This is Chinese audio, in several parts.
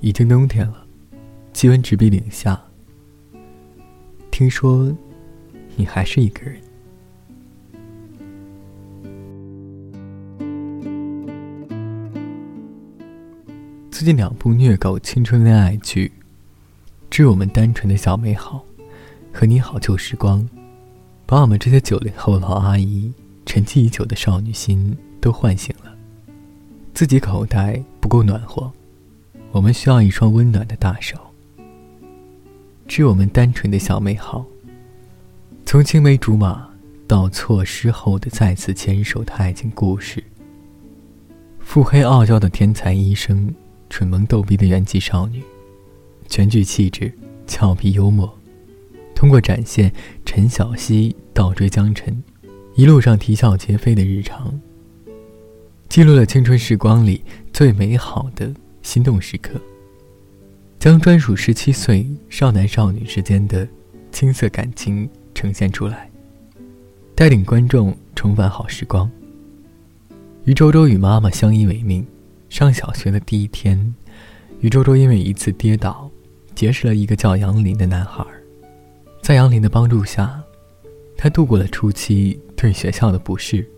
已经冬天了，气温直逼零下。听说，你还是一个人。最近两部虐狗青春恋爱剧《致我们单纯的小美好》和《你好旧时光》，把我们这些九零后老阿姨沉寂已久的少女心都唤醒了。自己口袋不够暖和，我们需要一双温暖的大手。致我们单纯的小美好。从青梅竹马到错失后的再次牵手的爱情故事。腹黑傲娇的天才医生。蠢萌逗逼的元气少女，全剧气质俏皮幽默，通过展现陈小希倒追江辰，一路上啼笑皆非的日常，记录了青春时光里最美好的心动时刻，将专属十七岁少男少女之间的青涩感情呈现出来，带领观众重返好时光。于周周与妈妈相依为命。上小学的第一天，于周周因为一次跌倒，结识了一个叫杨林的男孩。在杨林的帮助下，他度过了初期对学校的不适，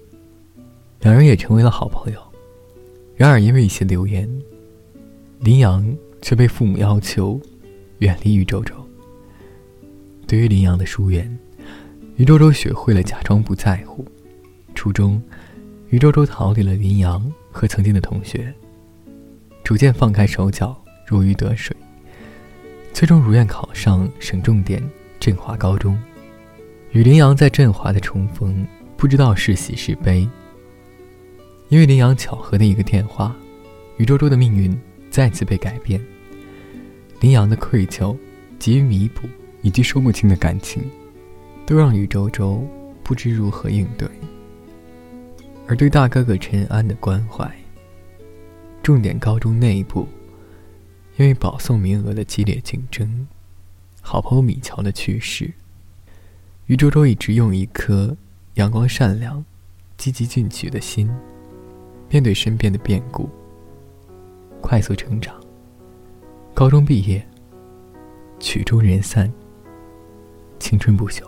两人也成为了好朋友。然而，因为一些流言，林阳却被父母要求远离于周周。对于林阳的疏远，于周周学会了假装不在乎。初中，于周周逃离了林阳和曾经的同学。逐渐放开手脚，如鱼得水，最终如愿考上省重点振华高中。与林阳在振华的重逢，不知道是喜是悲。因为林阳巧合的一个电话，于周周的命运再次被改变。林阳的愧疚、急于弥补以及说不清的感情，都让于周周不知如何应对。而对大哥哥陈安的关怀。重点高中内部，因为保送名额的激烈竞争，好朋友米乔的去世，于周周一直用一颗阳光、善良、积极进取的心，面对身边的变故，快速成长。高中毕业，曲终人散，青春不朽。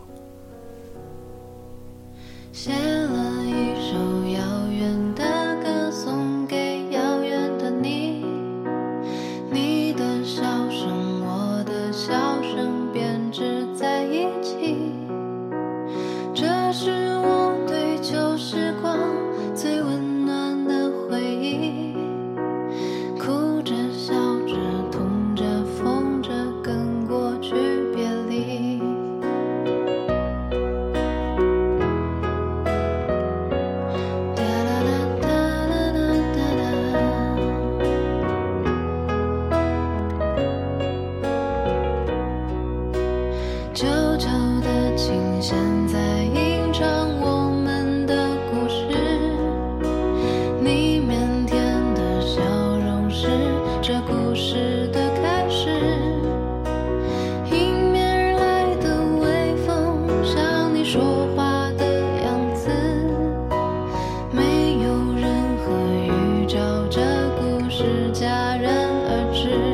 只